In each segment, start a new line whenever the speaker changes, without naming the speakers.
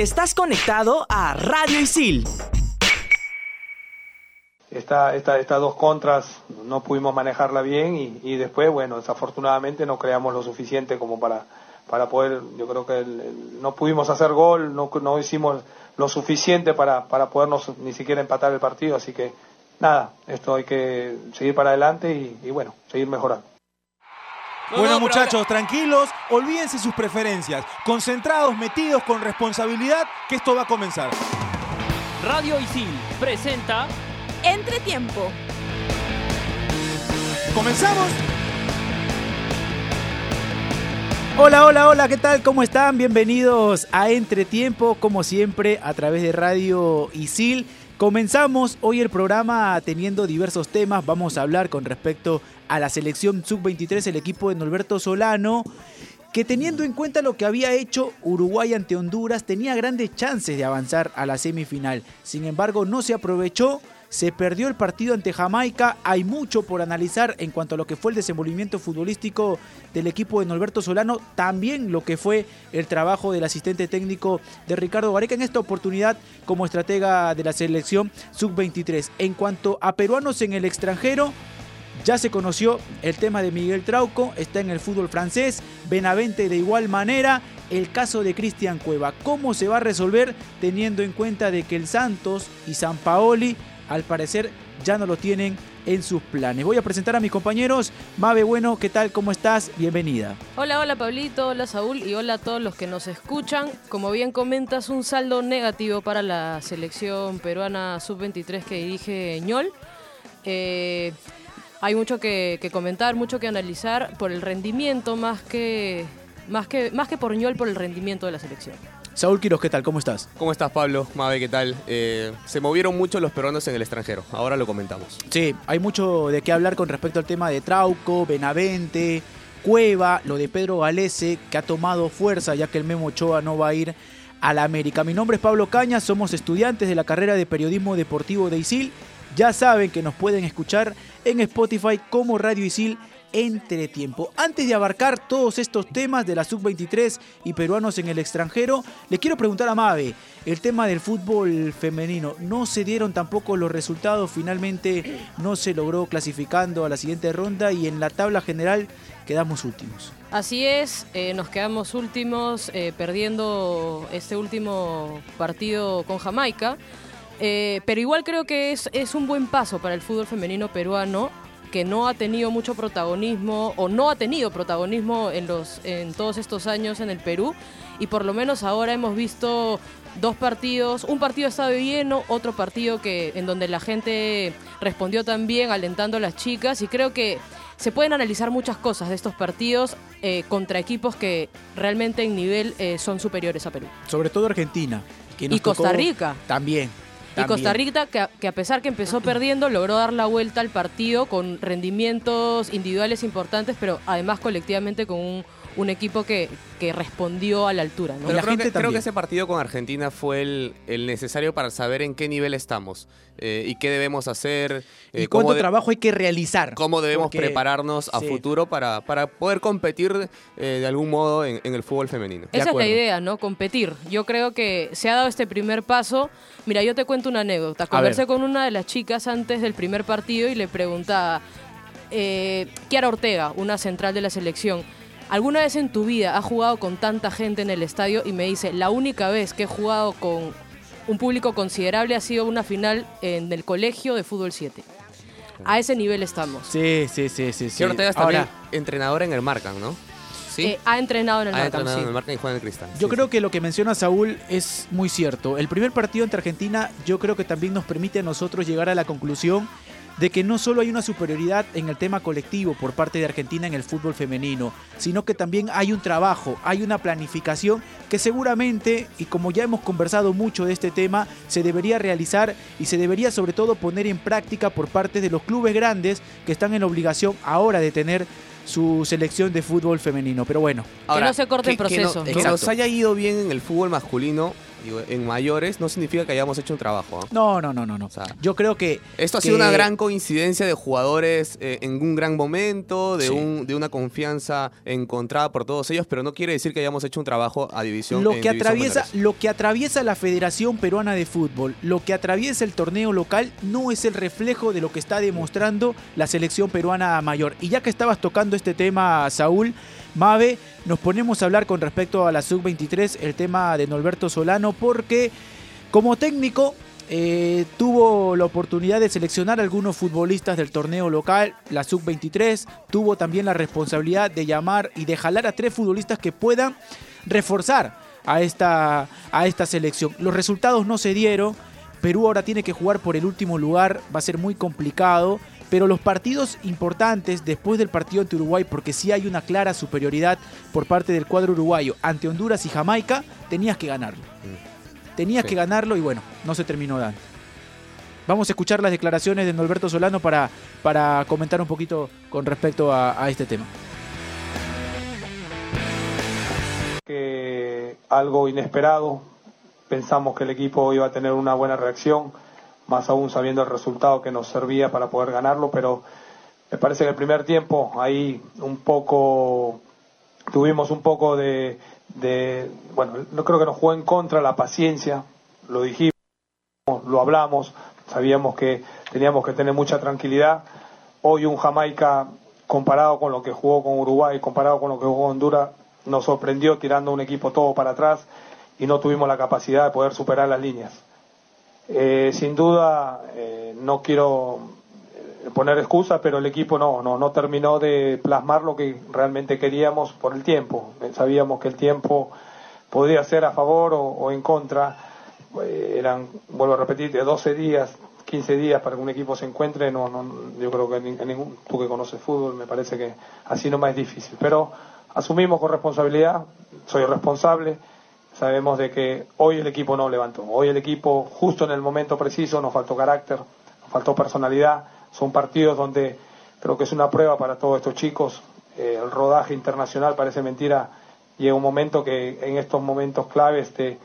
Estás conectado a Radio Isil.
Esta, esta, estas dos contras no pudimos manejarla bien y, después, bueno, desafortunadamente no creamos lo suficiente como para, para poder, yo creo que no pudimos hacer gol, no, no hicimos lo suficiente para, para podernos ni siquiera empatar el partido, así que nada, esto hay que seguir para adelante y, bueno, seguir mejorando.
Bueno muchachos, tranquilos, olvídense sus preferencias, concentrados, metidos con responsabilidad, que esto va a comenzar.
Radio Isil presenta
Entretiempo.
¿Comenzamos?
Hola, hola, hola, ¿qué tal? ¿Cómo están? Bienvenidos a Entretiempo, como siempre, a través de Radio Isil. Comenzamos hoy el programa teniendo diversos temas. Vamos a hablar con respecto a la selección sub-23, el equipo de Norberto Solano, que teniendo en cuenta lo que había hecho Uruguay ante Honduras, tenía grandes chances de avanzar a la semifinal. Sin embargo, no se aprovechó se perdió el partido ante Jamaica. Hay mucho por analizar en cuanto a lo que fue el desenvolvimiento futbolístico del equipo de Norberto Solano. También lo que fue el trabajo del asistente técnico de Ricardo Gareca en esta oportunidad como estratega de la selección sub-23. En cuanto a peruanos en el extranjero, ya se conoció el tema de Miguel Trauco, está en el fútbol francés, Benavente de igual manera, el caso de Cristian Cueva. ¿Cómo se va a resolver teniendo en cuenta de que el Santos y San Paoli al parecer ya no lo tienen en sus planes. Voy a presentar a mis compañeros. Mabe, bueno, ¿qué tal? ¿Cómo estás? Bienvenida.
Hola, hola Pablito, hola Saúl y hola a todos los que nos escuchan. Como bien comentas, un saldo negativo para la selección peruana sub-23 que dirige ñol. Eh, hay mucho que, comentar, mucho que analizar por el rendimiento más que, más que, más que por ñol, por el rendimiento de la selección.
Saúl Quiroz, ¿qué tal? ¿Cómo estás?
¿Cómo estás, Pablo? Mabe, ¿qué tal? Eh, se movieron mucho los peruanos en el extranjero. Ahora lo comentamos.
Sí, hay mucho de qué hablar con respecto al tema de Trauco, Benavente, Cueva, lo de Pedro Galese, que ha tomado fuerza ya que el Memo Ochoa no va a ir a la América. Mi nombre es Pablo Caña, somos estudiantes de la carrera de Periodismo Deportivo de ISIL. Ya saben que nos pueden escuchar en Spotify como Radio ISIL entretiempo. Antes de abarcar todos estos temas de la sub-23 y peruanos en el extranjero, le quiero preguntar a Mabe, el tema del fútbol femenino, no se dieron tampoco los resultados, finalmente no se logró clasificando a la siguiente ronda y en la tabla general quedamos últimos.
Así es, eh, nos quedamos últimos eh, perdiendo este último partido con Jamaica. Eh, pero igual creo que es un buen paso para el fútbol femenino peruano que no ha tenido mucho protagonismo o no ha tenido protagonismo en, los, en todos estos años en el Perú y por lo menos ahora hemos visto dos partidos, un partido estado lleno, otro partido que en donde la gente respondió también alentando a las chicas y creo que se pueden analizar muchas cosas de estos partidos eh, contra equipos que realmente en nivel eh, son superiores a Perú.
Sobre todo Argentina.
y Costa Rica.
También.
Y Costa Rica, que a, pesar que empezó perdiendo, logró dar la vuelta al partido con rendimientos individuales importantes, pero además colectivamente con un, un equipo que, que respondió a la altura. ¿no?
la creo, gente que, creo, que, ese partido con Argentina fue el, el necesario para saber en qué nivel estamos eh, y qué debemos hacer.
Eh, y cuánto trabajo hay que realizar.
Cómo debemos prepararnos a futuro para, para poder competir eh, de algún modo en, el fútbol femenino.
Esa es la idea, ¿no? Competir. Yo creo que se ha dado este primer paso. Mira, yo te cuento una anécdota. Conversé con una de las chicas antes del primer partido y le preguntaba, eh, Kiara Ortega, una central de la selección, ¿Alguna vez en tu vida has jugado con tanta gente en el estadio? Y me dice, la única vez que he jugado con un público considerable ha sido una final en el colegio de fútbol 7. A ese nivel estamos.
Sí, sí, sí, sí. sí.
Ortega está Ahora, entrenadora en el Marcan, ¿no?
¿Sí? Eh, ha entrenado en el
ha entrenado en el Marcan y juega en el Cristal.
Yo creo que lo que menciona Saúl es muy cierto. El primer partido entre Argentina yo creo que también nos permite a nosotros llegar a la conclusión de que no solo hay una superioridad en el tema colectivo por parte de Argentina en el fútbol femenino, sino que también hay un trabajo, hay una planificación que seguramente, y como ya hemos conversado mucho de este tema, se debería realizar y se debería sobre todo poner en práctica por parte de los clubes grandes que están en obligación ahora de tener su selección de fútbol femenino. Pero bueno.
que no se corte el proceso.
Que, nos haya ido bien en el fútbol masculino digo, en mayores, no significa que hayamos hecho un trabajo. ¿ah?
No, no, no, no, no.
O sea,
Yo creo que
Esto ha
que-
sido una gran coincidencia de jugadores eh, en un gran momento, de,
Sí.
un, de una confianza encontrada por todos ellos, pero no quiere decir que hayamos hecho un trabajo a división.
lo que atraviesa
menores.
lo que atraviesa la Federación Peruana de Fútbol, lo que atraviesa el torneo local no es el reflejo de lo que está demostrando la selección peruana mayor. Y ya que estabas tocando este tema, Saúl, Mave, nos ponemos a hablar con respecto a la sub-23, el tema de Norberto Solano, porque como técnico eh, tuvo la oportunidad de seleccionar algunos futbolistas del torneo local, la sub-23, tuvo también la responsabilidad de llamar y de jalar a tres futbolistas que puedan reforzar a esta, a esta selección. Los resultados no se dieron, Perú ahora tiene que jugar por el último lugar, va a ser muy complicado, pero los partidos importantes después del partido ante Uruguay, porque sí hay una clara superioridad por parte del cuadro uruguayo ante Honduras y Jamaica, tenías que ganarlo. Tenías
Sí.
que ganarlo y bueno, no se terminó dando. Vamos a escuchar las declaraciones de Norberto Solano para, para comentar un poquito con respecto a, a este tema.
que algo inesperado. Pensamos que el equipo iba a tener una buena reacción, más aún sabiendo el resultado que nos servía para poder ganarlo, pero me parece que el primer tiempo ahí un poco tuvimos un poco de, bueno, no creo que nos jugó en contra la paciencia, lo dijimos, lo hablamos, sabíamos que teníamos que tener mucha tranquilidad. Hoy un Jamaica comparado con lo que jugó con Uruguay, comparado con lo que jugó Honduras, nos sorprendió tirando un equipo todo para atrás y no tuvimos la capacidad de poder superar las líneas. Eh, sin duda, eh, no quiero eh, poner excusas, pero el equipo no, no, no terminó de plasmar lo que realmente queríamos por el tiempo. Eh, Sabíamos que el tiempo podía ser a favor o, en contra. Eh, eran, vuelvo a repetir, de 12 días, 15 días para que un equipo se encuentre. No, no, yo creo que en ningún, tú que conoces fútbol, me parece que así nomás es difícil. Pero asumimos con responsabilidad, soy responsable. Sabemos de que hoy el equipo no levantó. Hoy el equipo, justo en el momento preciso, nos faltó carácter, nos faltó personalidad. Son partidos donde creo que es una prueba para todos estos chicos. Eh, el rodaje internacional parece mentira. Llega un momento que en estos momentos claves te,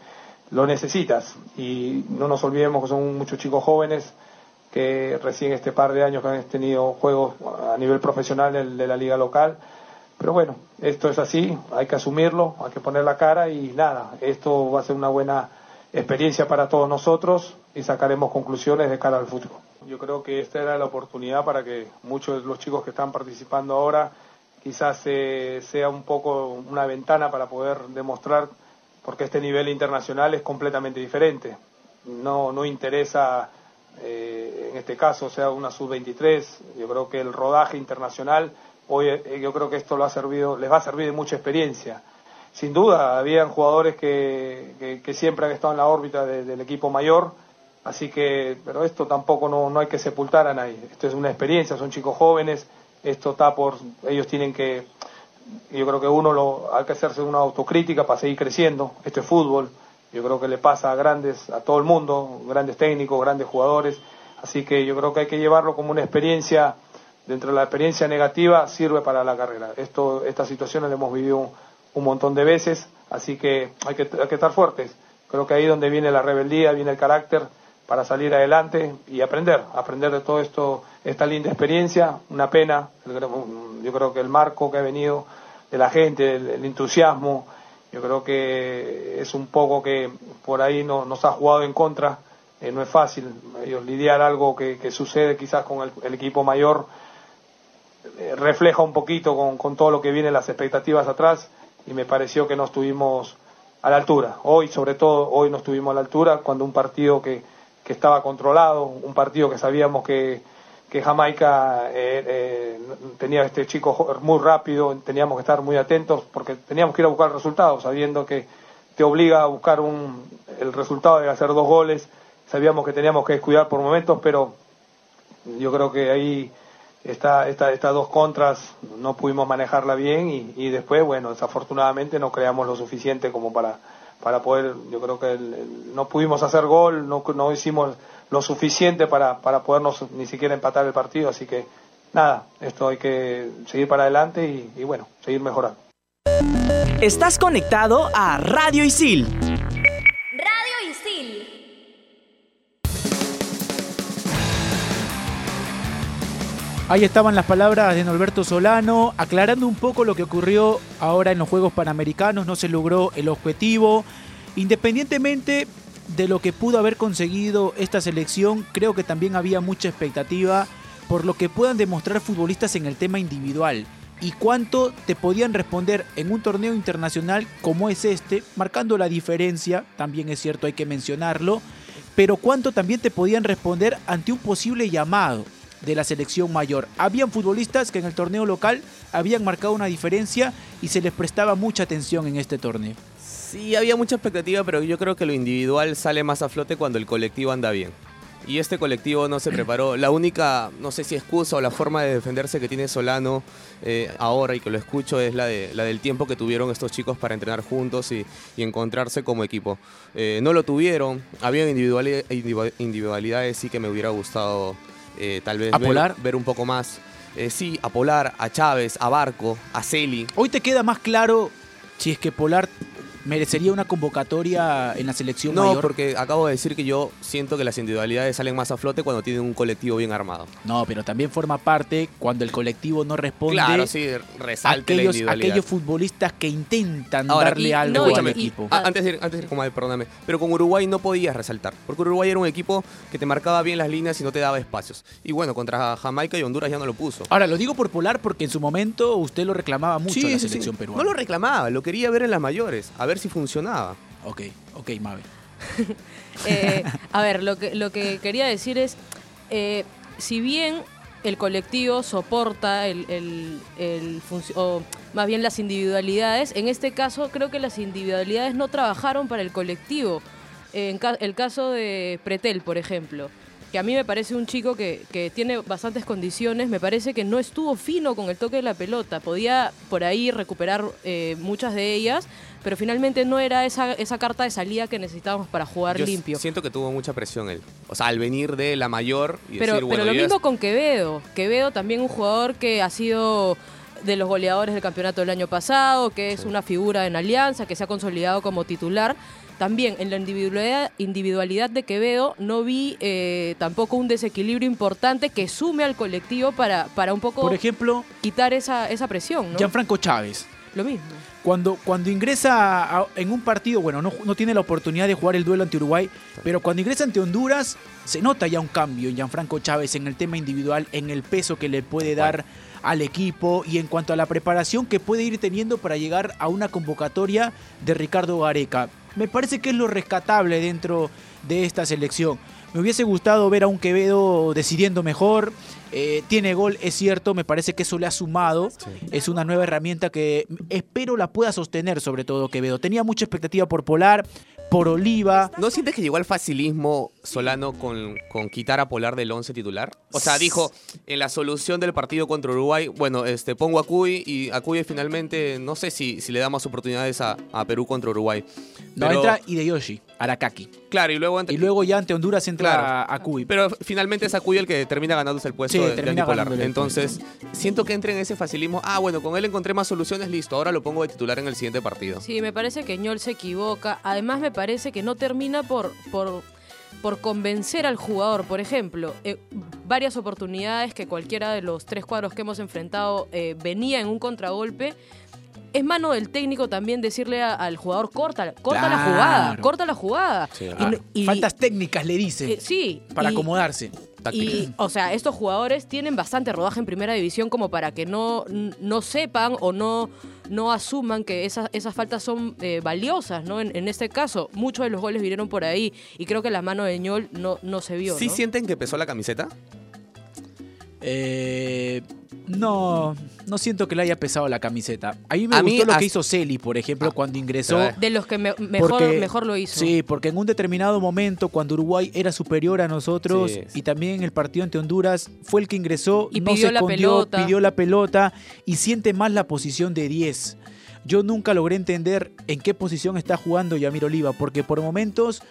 lo necesitas. Y no nos olvidemos que son muchos chicos jóvenes que recién este par de años que han tenido juegos a nivel profesional de la liga local. Pero bueno, esto es así, hay que asumirlo, hay que poner la cara y nada, esto va a ser una buena experiencia para todos nosotros y sacaremos conclusiones de cara al futuro. Yo creo que esta era la oportunidad para que muchos de los chicos que están participando ahora quizás eh, sea un poco una ventana para poder demostrar porque este nivel internacional es completamente diferente. No, no interesa eh, en este caso sea una sub-23, yo creo que el rodaje internacional, hoy eh, yo creo que esto lo ha servido, les va a servir de mucha experiencia. Sin duda, habían jugadores que, que, que siempre han estado en la órbita de- del equipo mayor, así que, pero esto tampoco no, hay que sepultar a nadie. Esto es una experiencia, son chicos jóvenes, esto está por, ellos tienen que, yo creo que uno lo, hay que hacerse una autocrítica para seguir creciendo, esto es fútbol, yo creo que le pasa a grandes, a todo el mundo, grandes técnicos, grandes jugadores, así que yo creo que hay que llevarlo como una experiencia, dentro de la experiencia negativa sirve para la carrera. Esto, estas situaciones las hemos vivido un, montón de veces, así que hay, que hay que estar fuertes. Creo que ahí donde viene la rebeldía, viene el carácter para salir adelante y aprender, aprender de todo esto, esta linda experiencia, una pena, yo creo que el marco que ha venido de la gente, el, entusiasmo, yo creo que es un poco que por ahí no- nos ha jugado en contra, eh, no es fácil ellos lidiar algo que, sucede quizás con el, equipo mayor, eh, refleja un poquito con, con todo lo que viene las expectativas atrás y me pareció que no estuvimos a la altura. Hoy, sobre todo, hoy no estuvimos a la altura cuando un partido que, que estaba controlado, un partido que sabíamos que, que Jamaica eh, eh, tenía este chico muy rápido, teníamos que estar muy atentos porque teníamos que ir a buscar resultados, sabiendo que te obliga a buscar un, el resultado de hacer dos goles. Sabíamos que teníamos que descuidar por momentos, pero yo creo que ahí esta, esta, estas dos contras no pudimos manejarla bien y, y después, bueno, desafortunadamente no creamos lo suficiente como para, para poder, yo creo que no pudimos hacer gol, no, no hicimos lo suficiente para, para podernos ni siquiera empatar el partido, así que nada, esto hay que seguir para adelante y, y bueno, seguir mejorando.
Estás conectado a Radio Isil.
Ahí estaban las palabras de Norberto Solano, aclarando un poco lo que ocurrió ahora en los Juegos Panamericanos, no se logró el objetivo. Independientemente de lo que pudo haber conseguido esta selección, creo que también había mucha expectativa por lo que puedan demostrar futbolistas en el tema individual y cuánto te podían responder en un torneo internacional como es este, marcando la diferencia, también es cierto, hay que mencionarlo, pero cuánto también te podían responder ante un posible llamado de la selección mayor. Habían futbolistas que en el torneo local habían marcado una diferencia y se les prestaba mucha atención en este torneo.
Sí, había mucha expectativa, pero yo creo que lo individual sale más a flote cuando el colectivo anda bien. Y este colectivo no se preparó. La única, no sé si excusa o la forma de defenderse que tiene Solano eh, ahora y que lo escucho es la, de, la del tiempo que tuvieron estos chicos para entrenar juntos y, encontrarse como equipo. Eh, no lo tuvieron, había individualidades, individualidades sí que me hubiera gustado eh, tal vez
¿A
ver,
Polar?
ver un poco más. Eh, sí, a Polar, a Chávez, a Barco, a Celi.
Hoy te queda más claro si es que Polar merecería una convocatoria en la selección
No,
mayor.
porque acabo de decir que yo siento que las individualidades salen más a flote cuando tienen un colectivo bien armado.
No, pero también forma parte cuando el colectivo no responde
Claro, sí, resalte la
aquellos, aquellos futbolistas que intentan
Ahora,
darle
y-
algo
no,
al equipo.
Antes de ir, antes de ir Madre, perdóname. Pero con Uruguay no podías resaltar. Porque Uruguay era un equipo que te marcaba bien las líneas y no te daba espacios. Y bueno, contra Jamaica y Honduras ya no lo puso.
Ahora, lo digo por Polar porque en su momento usted lo reclamaba mucho a la
sí, sí.
selección peruana.
No lo reclamaba, lo quería ver en las mayores, a ver si funcionaba.
Ok, ok, Mabe.
Eh, a ver, lo que, lo que quería decir es, eh, si bien el colectivo soporta el, el- el o más bien las individualidades, en este caso creo que las individualidades no trabajaron para el colectivo. En ca- el caso de Pretel, por ejemplo, que a mí me parece un chico que, que tiene bastantes condiciones, me parece que no estuvo fino con el toque de la pelota, podía por ahí recuperar eh, muchas de ellas, pero finalmente no era esa, esa carta de salida que necesitábamos para jugar
Yo
limpio.
siento que tuvo mucha presión él. O sea, al venir de la mayor y
Pero,
decir,
pero
bueno,
lo
yo ya
mismo con Quevedo. Quevedo también un jugador que ha sido de los goleadores del campeonato del año pasado, que es una figura en Alianza, que se ha consolidado como titular. También en la individualidad, individualidad de Quevedo no vi eh, tampoco un desequilibrio importante que sume al colectivo para, para un poco
Por ejemplo,
quitar esa, esa presión. ¿no?
Gianfranco Chávez.
Lo mismo.
Cuando, cuando ingresa a- en un partido, bueno, no, no tiene la oportunidad de jugar el duelo ante Uruguay, pero cuando ingresa ante Honduras, se nota ya un cambio en Gianfranco Chávez en el tema individual, en el peso que le puede dar al equipo y en cuanto a la preparación que puede ir teniendo para llegar a una convocatoria de Ricardo Gareca. Me parece que es lo rescatable dentro de esta selección. Me hubiese gustado ver a un Quevedo decidiendo mejor. eh, tiene gol, es cierto, me parece que eso le ha sumado. Es una nueva herramienta que espero la pueda sostener, sobre todo Quevedo. Tenía mucha expectativa por Polar, por Oliva.
¿No sientes que llegó al facilismo Solano con, con quitar a Polar del 11 titular? O sea, dijo, en la solución del partido contra Uruguay, bueno, este pongo a Cuy y a Cuy finalmente, no sé si, si le da más oportunidades a, a Perú contra Uruguay.
No
Pero-
entra Hideyoshi, Arakaki.
Claro, y luego, ante-
Y luego ya ante Honduras entra
Claro.
a, a Cuy.
Pero finalmente es a Cuy el que termina ganándose el puesto
Sí,
de, de
el
Entonces, siento que entra en ese facilismo. Ah, bueno, con él encontré más soluciones, listo. Ahora lo pongo de titular en el siguiente partido.
Sí, me parece que Ñol se equivoca. Además, me parece que no termina por, por, por convencer al jugador. Por ejemplo, eh, varias oportunidades que cualquiera de los tres cuadros que hemos enfrentado eh, venía en un contragolpe. Es mano del técnico también decirle a- al jugador, corta, corta la jugada, corta la jugada.
Sí,
Y
ah,
no- y-
Faltas técnicas, le dice,
eh, sí.
para
y-
acomodarse.
y, o sea, estos jugadores tienen bastante rodaje en primera división como para que no, no sepan o no, no asuman que esas, esas faltas son eh, valiosas, ¿no? En, en este caso, muchos de los goles vinieron por ahí y creo que la mano de Ñol no, no se vio,
¿Sí
¿no?
sienten que pesó la camiseta?
Eh, no, no siento que le haya pesado la camiseta. A mí me
A
gustó
mí
lo que hizo Celi, por ejemplo,
Ah,
cuando ingresó.
De los que me- mejor,
Porque-
mejor lo hizo.
Sí, porque en un determinado momento, cuando Uruguay era superior a nosotros
Sí, sí.
y también en el partido ante Honduras, fue el que ingresó,
Y
no
pidió
se
la
escondió,
pelota.
pidió la pelota y siente más la posición de 10. Yo nunca logré entender en qué posición está jugando Yamir Oliva, porque por momentos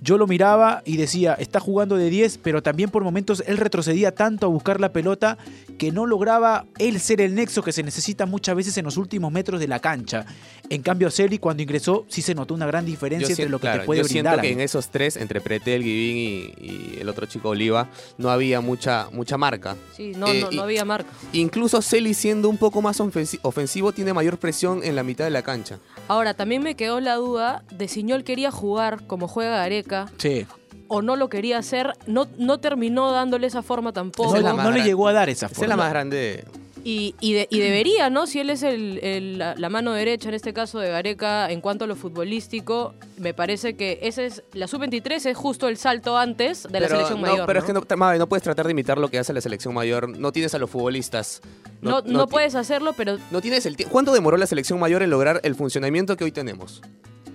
yo lo miraba y decía, está jugando de 10, pero también por momentos él retrocedía tanto a buscar la pelota que no lograba él ser el nexo que se necesita muchas veces en los últimos metros de la cancha. En cambio, Celi cuando ingresó sí se notó una gran diferencia
Yo
entre
siento-
lo que
claro,
te puede
yo
brindar.
siento que en esos tres, entre Pretel, Guivín y, y el otro chico Oliva, no había mucha, mucha marca.
Sí, no,
Eh,
no,
y-
no había marca.
Incluso Celi siendo un poco más ofensi- ofensivo tiene mayor presión en la mitad de la cancha.
Ahora, también me quedó la duda de si Ñol quería jugar como juega Gareca
Sí.
o no lo quería hacer. No, no terminó dándole esa forma tampoco.
No, le llegó a dar esa
Esa es
forma.
la más grande.
Y, y, de- y debería, ¿no? Si él es el, el- la, la mano derecha, en este caso de Gareca, en cuanto a lo futbolístico, me parece que ese es la sub-23 es justo el salto antes de la selección
no,
mayor.
Pero
¿no?
es que no, Mabe, no puedes tratar de imitar lo que hace la selección mayor. No tienes a los futbolistas.
No, no puedes hacerlo, pero
No tienes el ¿Cuánto demoró la selección mayor en lograr el funcionamiento que hoy tenemos?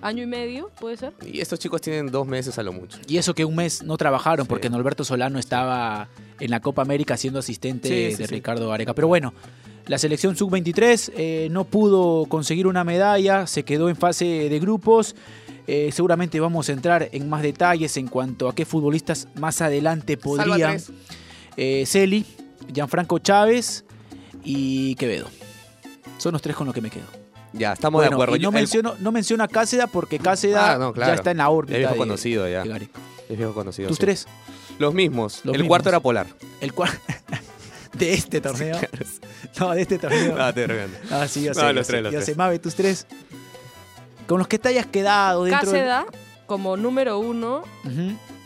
Año y medio, ¿puede ser?
Y estos chicos tienen dos meses a lo mucho.
Y eso que un mes no trabajaron
Sí.
porque Norberto Solano estaba en la Copa América siendo asistente
Sí, sí,
de
sí.
Ricardo Gareca. Pero bueno, la selección sub-23 eh, no pudo conseguir una medalla, se quedó en fase de grupos. Eh, seguramente vamos a entrar en más detalles en cuanto a qué futbolistas más adelante podrían. Eh, Celi, Gianfranco Chávez y Quevedo. Son los tres con los que me quedo.
Ya, estamos
Bueno,
de acuerdo.
y no,
Yo- el-
menciono, no menciono a Cáceda porque Cáceda
Ah, no, claro.
ya está en la órbita.
Es viejo
de-
conocido ya.
de.
Es viejo conocido.
Tus
sí.
tres.
Los mismos.
Los
el
mismos.
cuarto era Polar.
El cual de este torneo. No, de este torneo.
Ah, te.
Ah, sí, yo
No,
sé. yo
los
sé,
tres, los
yo
tres.
sé. Mabe, tus tres. Con los que te hayas quedado dentro. del-
Cáceda como número uno,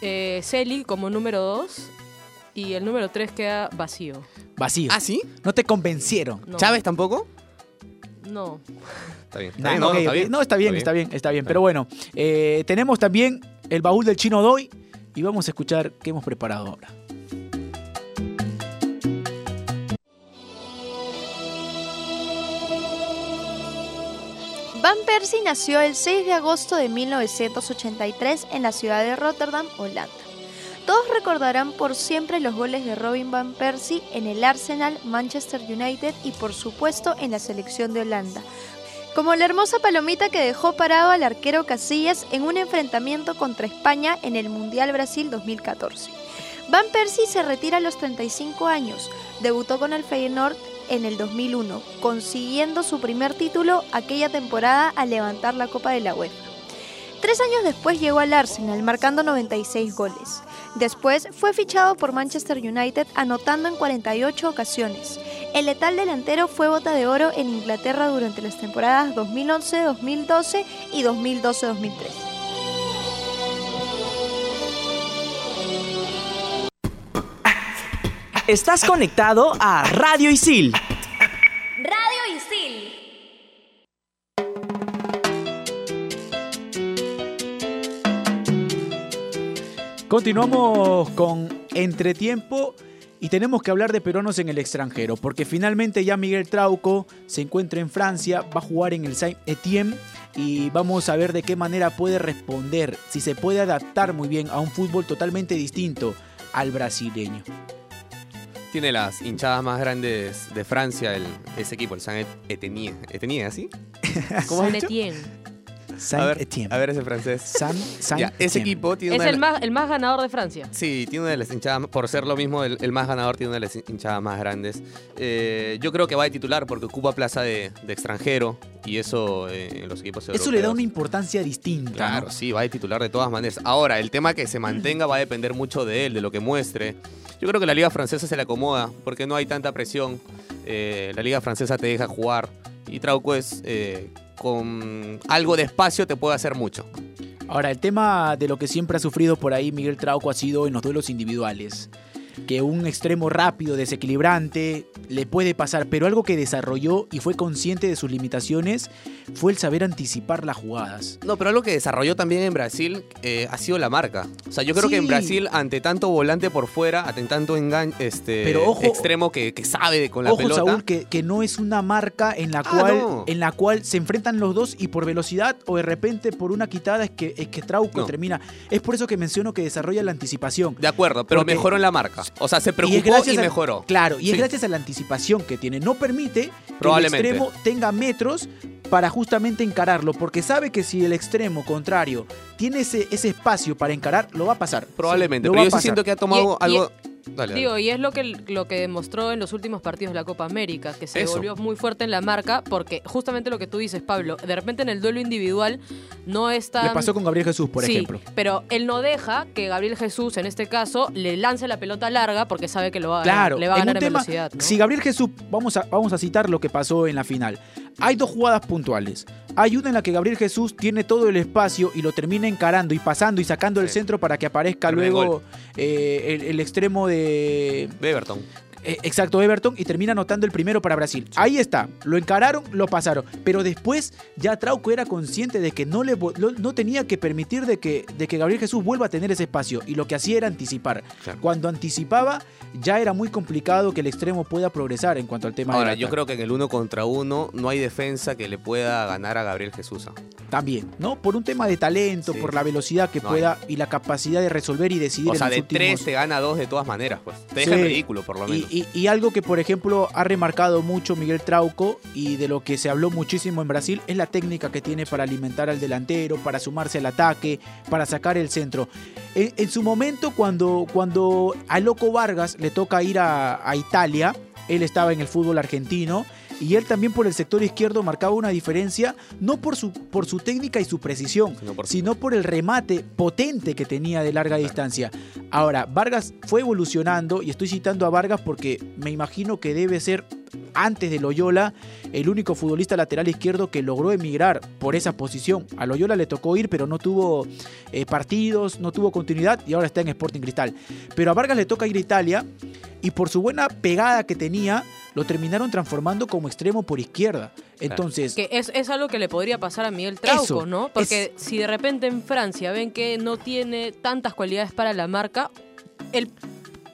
eh, Celi como número dos y el número tres queda vacío.
Vacío.
¿Ah, sí?
No te convencieron.
No,
¿Chávez tampoco?
No.
Está bien. Está
Nah,
bien, no,
ok,
no, está
ok.
bien.
No, está bien, está bien, está bien. Pero bueno, eh, tenemos también el baúl del chino Doy y vamos a escuchar qué hemos preparado ahora.
Van Persie nació el 6 de agosto de 1983 en la ciudad de Rotterdam, Holanda. Todos recordarán por siempre los goles de Robin Van Persie en el Arsenal, Manchester United y por supuesto en la selección de Holanda. Como la hermosa palomita que dejó parado al arquero Casillas en un enfrentamiento contra España en el Mundial Brasil 2014. Van Persie se retira a los 35 años. Debutó con el Feyenoord en el 2001, consiguiendo su primer título aquella temporada al levantar la Copa de la UEFA. Tres años después llegó al Arsenal, marcando 96 goles. Después fue fichado por Manchester United, anotando en 48 ocasiones. El letal delantero fue bota de oro en Inglaterra durante las temporadas 2011-2012 y 2012-2013.
Estás conectado a Radio Isil.
Continuamos con Entretiempo y tenemos que hablar de peruanos en el extranjero, porque finalmente ya Miguel Trauco se encuentra en Francia, va a jugar en el Saint Etienne y vamos a ver de qué manera puede responder, si se puede adaptar muy bien a un fútbol totalmente distinto al brasileño.
Tiene las hinchadas más grandes de Francia, el, ese equipo, el Saint Etienne. ¿Etienne, así? ¿Cómo has
San
dicho?
Etienne.
Saint
A ver,
Etienne.
a ver ese francés.
Saint, Saint
Ya, ese equipo tiene
Es
una
el
la-
más, el más ganador de Francia.
Sí, tiene una de las hinchadas, por ser lo mismo, el, el más ganador tiene una de las hinchadas más grandes. Eh, yo creo que va de titular porque ocupa plaza de, de extranjero y eso eh, en los equipos europeos.
Eso le da una importancia distinta. ¿no?
Claro, sí, va de titular de todas maneras. Ahora, el tema que se mantenga va a depender mucho de él, de lo que muestre. Yo creo que la liga francesa se le acomoda porque no hay tanta presión. Eh, la liga francesa te deja jugar y Trauco es eh, con algo de espacio te puede hacer mucho.
Ahora, el tema de lo que siempre ha sufrido por ahí Miguel Trauco ha sido en los duelos individuales. Que un extremo rápido, desequilibrante, le puede pasar, pero algo que desarrolló y fue consciente de sus limitaciones fue el saber anticipar las jugadas.
No, pero algo que desarrolló también en Brasil eh, ha sido la marca. O sea, yo creo que en. Brasil, ante tanto volante por fuera, ante tanto engaño, este
Pero ojo-
extremo que, que sabe de- con la
Ojo,
pelota.
Saúl, que, que no es una marca en la,
Ah,
cual,
no.
en la cual se enfrentan los dos y por velocidad o de repente por una quitada es que, es que Trauco
No.
termina. Es por eso que menciono que desarrolla la anticipación.
De acuerdo, pero mejoró en la marca. O sea, se preocupó y,
gracias a-
mejoró.
Claro, y es gracias a la anticipación que tiene. No permite que el extremo tenga metros para justamente encararlo, porque sabe que si el extremo contrario tiene ese, ese espacio para encarar, lo va a pasar.
Probablemente,
Lo
pero yo sí siento que ha tomado
Y-
algo... dale.
Digo, y es lo que, lo que demostró en los últimos partidos de la Copa América, que se
Eso.
volvió muy fuerte en la marca, porque justamente lo que tú dices, Pablo, de repente en el duelo individual no es tan...
Le pasó con Gabriel Jesús, por
Sí,
ejemplo.
pero él no deja que Gabriel Jesús, en este caso, le lance la pelota larga porque sabe que lo va a ganar,
Claro,
le va a
en un
ganar en,
tema,
velocidad. ¿no?
si Gabriel Jesús, vamos a, vamos a citar lo que pasó en la final. Hay dos jugadas puntuales. Hay una en la que Gabriel Jesús tiene todo el espacio y lo termina encarando y pasando y sacando el centro para que aparezca luego eh, el, el extremo de,
De Everton.
Eh, exacto, Everton y termina anotando el primero para Brasil. Ahí está, lo encararon, lo pasaron. Pero después ya Trauco era consciente de que no, le, no tenía que permitir de que, de que Gabriel Jesús vuelva a tener ese espacio. Y lo que hacía era anticipar.
Claro.
Cuando anticipaba, ya era muy complicado que el extremo pueda progresar en cuanto al tema
Ahora, yo creo que en el uno contra uno no hay defensa que le pueda ganar a Gabriel Jesús. ¿ah?
También, ¿no? Por un tema de talento,
Sí.
por la velocidad que
No
pueda y la capacidad de resolver y decidir
O sea,
en los
de
últimos...
tres te gana dos de todas maneras, pues. Te deja
Sí.
ridículo, por lo menos.
Y, y- algo que, por ejemplo, ha remarcado mucho Miguel Trauco y de lo que se habló muchísimo en Brasil es la técnica que tiene para alimentar al delantero, para sumarse al ataque, para sacar el centro. En, en su momento, cuando, cuando a Loco Vargas le toca ir a Italia, él estaba en el fútbol argentino. Y él también por el sector izquierdo marcaba una diferencia, no por su, por su técnica y su precisión,
Sino por-
sino por el remate potente que tenía de larga distancia. Ahora, Vargas fue evolucionando, y estoy citando a Vargas porque me imagino que debe ser, antes de Loyola, el único futbolista lateral izquierdo que logró emigrar por esa posición. A Loyola le tocó ir, pero no tuvo eh, partidos, no tuvo continuidad, y ahora está en Sporting Cristal. Pero a Vargas le toca ir a Italia, y por su buena pegada que tenía, lo terminaron transformando como extremo por izquierda. Entonces,
Que es, es algo que le podría pasar a Miguel Trauco,
Eso,
¿no? Porque si de repente en Francia ven que no tiene tantas cualidades para la marca, él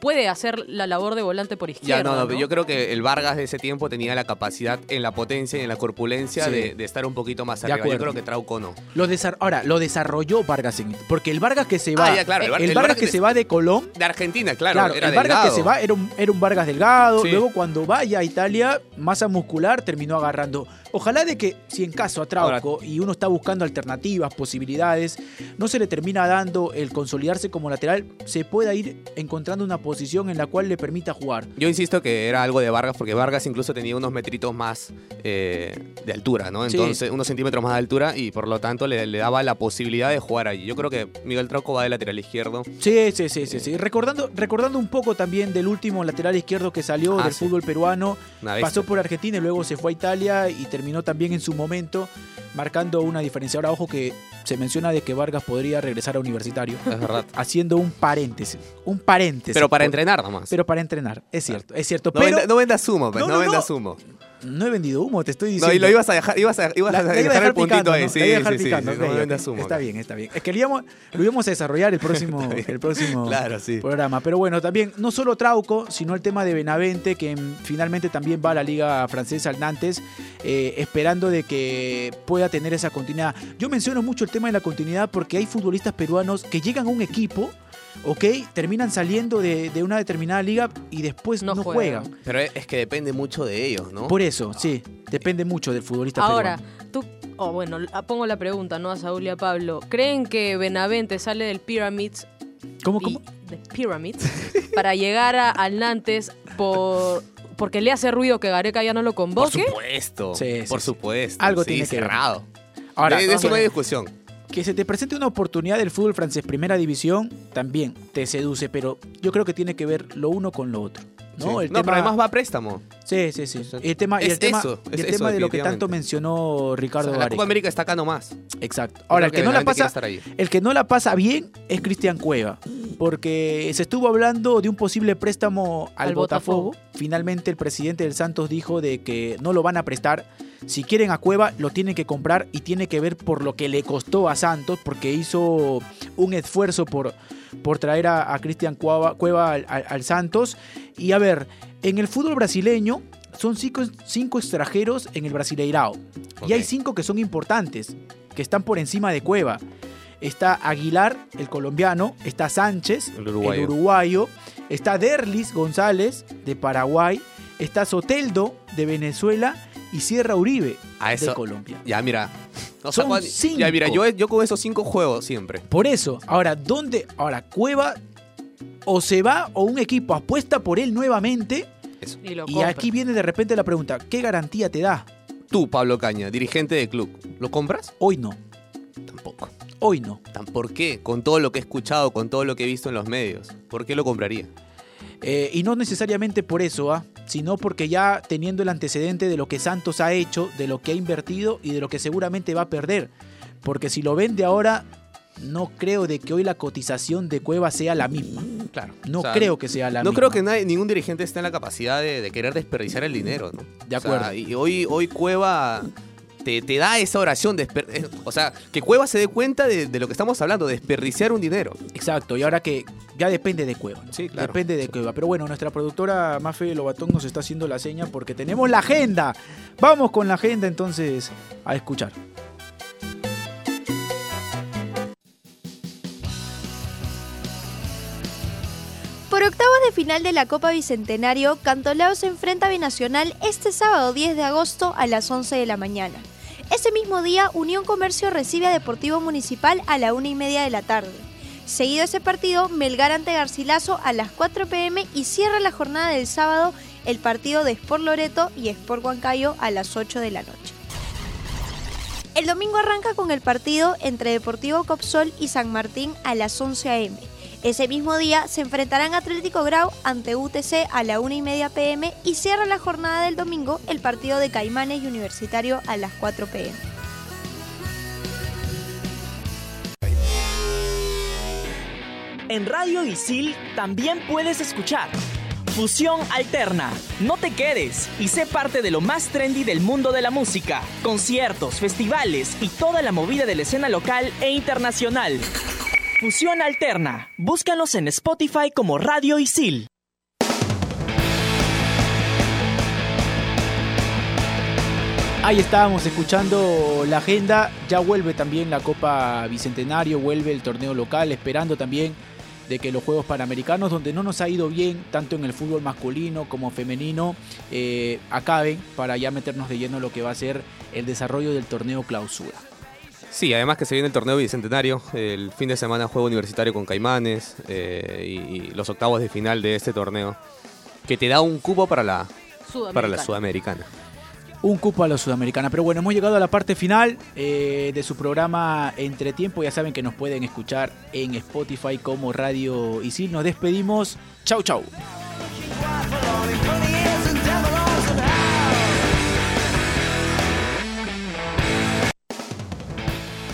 puede hacer la labor de volante por izquierda.
Ya, no, no,
¿no?
yo creo que el Vargas de ese tiempo tenía la capacidad en la potencia y en la corpulencia
Sí.
de, de estar un poquito más arriba. Yo creo que Trauco no.
lo ahora, lo desarrolló Vargas en porque el Vargas que se va,
Ah, ya, claro, el
el,
Var- el
Vargas
Vargas
que
de-
se va de Colón,
De Argentina, claro.
Claro,
era
el Vargas que se va era un, era un Vargas delgado.
Sí.
Luego, cuando vaya a Italia, masa muscular terminó agarrando. Ojalá de que, si en caso a Trauco y uno está buscando alternativas, posibilidades, no se le termina dando el consolidarse como lateral, se pueda ir encontrando una posición en la cual le permita jugar.
Yo insisto que era algo de Vargas, porque Vargas incluso tenía unos metritos más eh, de altura, ¿no?
Sí.
Entonces, unos centímetros más de altura y por lo tanto le, le daba la posibilidad de jugar allí. Yo creo que Miguel Trauco va de lateral izquierdo.
Sí, sí, sí, sí. sí. Recordando, recordando un poco también del último lateral izquierdo que salió
Ah,
del
sí.
fútbol peruano, pasó por Argentina y luego se fue a Italia y terminó también en su momento marcando una diferencia. Ahora, ojo que se menciona de que Vargas podría regresar a universitario.
Es verdad.
Haciendo un paréntesis. Un paréntesis.
Pero para
Por-
entrenar nomás.
Pero para entrenar, es cierto, es cierto.
no,
pero
venda, no pues,
No,
no,
no,
vendas
no. No he vendido humo, te estoy
No,
diciendo.
y lo ibas a dejar, ibas a, ibas
La-
a
iba
dejar, el puntito
picando,
ahí.
¿no?
Sí,
dejar
sí,
picando,
sí, no humo.
Está
acá.
bien, está bien. Es que lo íbamos, lo íbamos a desarrollar el próximo, el próximo
Claro, sí.
programa. Pero bueno, también no solo Trauco, sino el tema de Benavente, que finalmente también va a la liga francesa al Nantes, eh, esperando de que pueda tener esa continuidad. Yo menciono mucho el tema de la continuidad porque hay futbolistas peruanos que llegan a un equipo, ok, terminan saliendo de, de una determinada liga y después no,
No
juegan.
juegan.
Pero es que depende mucho de ellos, ¿no?
Por eso, sí, depende mucho del futbolista
Ahora,
peruano.
tú, oh, bueno, la- pongo la pregunta, ¿no? A Saúl y a Pablo. ¿Creen que Benavente sale del Pyramids,
¿Cómo,
y-
cómo?
de Pyramids para llegar a- al Nantes por porque le hace ruido que Gareca ya no lo
Por
convoque?
supuesto.
Sí, sí,
por
sí.
supuesto.
Algo
sí,
tiene que ver.
cerrado.
Ahora,
de, de eso no hay discusión.
Que se te presente una oportunidad del fútbol francés primera división también te seduce, pero yo creo que tiene que ver lo uno con lo otro. ¿No?
Sí.
El
no,
tema,
pero además va a préstamo.
Sí, sí, sí. El tema, y el
es
tema,
eso,
y
es
el
eso,
tema de lo que tanto mencionó Ricardo
O sea, la. Copa América está acá nomás.
Exacto. Ahora, el que, no la pasa, el que no la pasa bien es Cristian Cueva, porque se estuvo hablando de un posible préstamo al,
Al
Botafogo.
Botafogo.
Finalmente el presidente del Santos dijo de que no lo van a prestar. Si quieren a Cueva, lo tienen que comprar y tiene que ver por lo que le costó a Santos, porque hizo un esfuerzo por, por traer a, a Cristian Cueva, Cueva al, al- al Santos. Y a ver, en el fútbol brasileño son cinco, cinco extranjeros en el Brasileirao. Y hay cinco que son importantes, que están por encima de Cueva. Está Aguilar, el colombiano, está Sánchez,
El uruguayo.
el uruguayo, está Derlis González, de Paraguay, está Soteldo, de Venezuela, y Sierra Uribe.
A
de
eso.
Colombia.
Ya, mira. O sea,
Son
cuando-
cinco.
Ya, mira, yo, yo con esos cinco juegos siempre.
Por eso, ahora, ¿dónde? Ahora, Cueva o se va o un equipo apuesta por él nuevamente.
Y lo
Y
compra.
aquí viene de repente la pregunta, ¿qué garantía te da?
Tú, Pablo Caña, dirigente de club, ¿lo compras?
Hoy no,
Tampoco.
hoy no.
Tan- ¿Por qué? Con todo lo que he escuchado, con todo lo que he visto en los medios. ¿Por qué lo compraría?
Eh, y no necesariamente por eso, ¿ah? sino porque ya teniendo el antecedente de lo que Santos ha hecho, de lo que ha invertido y de lo que seguramente va a perder. Porque si lo vende ahora, no creo de que hoy la cotización de Cueva sea la misma.
Claro.
No
O sea,
creo que sea la
no
misma.
creo que nadie- ningún dirigente esté en la capacidad de, de querer desperdiciar el dinero, ¿no?
De
O sea,
acuerdo.
y hoy, hoy Cueva te, te da esa oración. de eh, o sea, que Cueva se dé cuenta de, de lo que estamos hablando, desperdiciar un dinero.
Exacto, y ahora que ya depende de Cueva. ¿no?
Sí, claro.
Depende de Cueva. Pero bueno, nuestra productora Mafe Lobatón nos está haciendo la seña porque tenemos la agenda. Vamos con la agenda entonces a escuchar.
Por octavos de final de la Copa Bicentenario, Cantolao se enfrenta a Binacional este sábado 10 de agosto a las 11 de la mañana. Ese mismo día, Unión Comercio recibe a Deportivo Municipal a la una y media de la tarde. Seguido ese partido, Melgar ante Garcilaso a las 4 pm y cierra la jornada del sábado el partido de Sport Loreto y Sport Huancayo a las 8 de la noche. El domingo arranca con el partido entre Deportivo Copsol y San Martín a las 11 am. Ese mismo día se enfrentarán Atlético Grau ante UTC a la 1 y media pm y cierra la jornada del domingo el partido de Caimanes y Universitario a las 4 pm.
En Radio Isil también puedes escuchar Fusión Alterna. No te quedes y sé parte de lo más trendy del mundo de la música. Conciertos, festivales y toda la movida de la escena local e internacional. Fusión Alterna. Búscanos en Spotify como Radio Isil.
Ahí estábamos escuchando la agenda. Ya vuelve también la Copa Bicentenario, vuelve el torneo local, esperando también de que los Juegos Panamericanos, donde no nos ha ido bien, tanto en el fútbol masculino como femenino, eh, acaben para ya meternos de lleno en lo que va a ser el desarrollo del torneo clausura.
Sí, además que se viene el torneo bicentenario, el fin de semana juego universitario con Caimanes eh, y, y los octavos de final de este torneo, que te da un cupo para la, para la Sudamericana.
Un cupo a la Sudamericana. Pero bueno, hemos llegado a la parte final eh, de su programa Entretiempo. Ya saben que nos pueden escuchar en Spotify como Radio Isil. Nos despedimos. Chau, chau.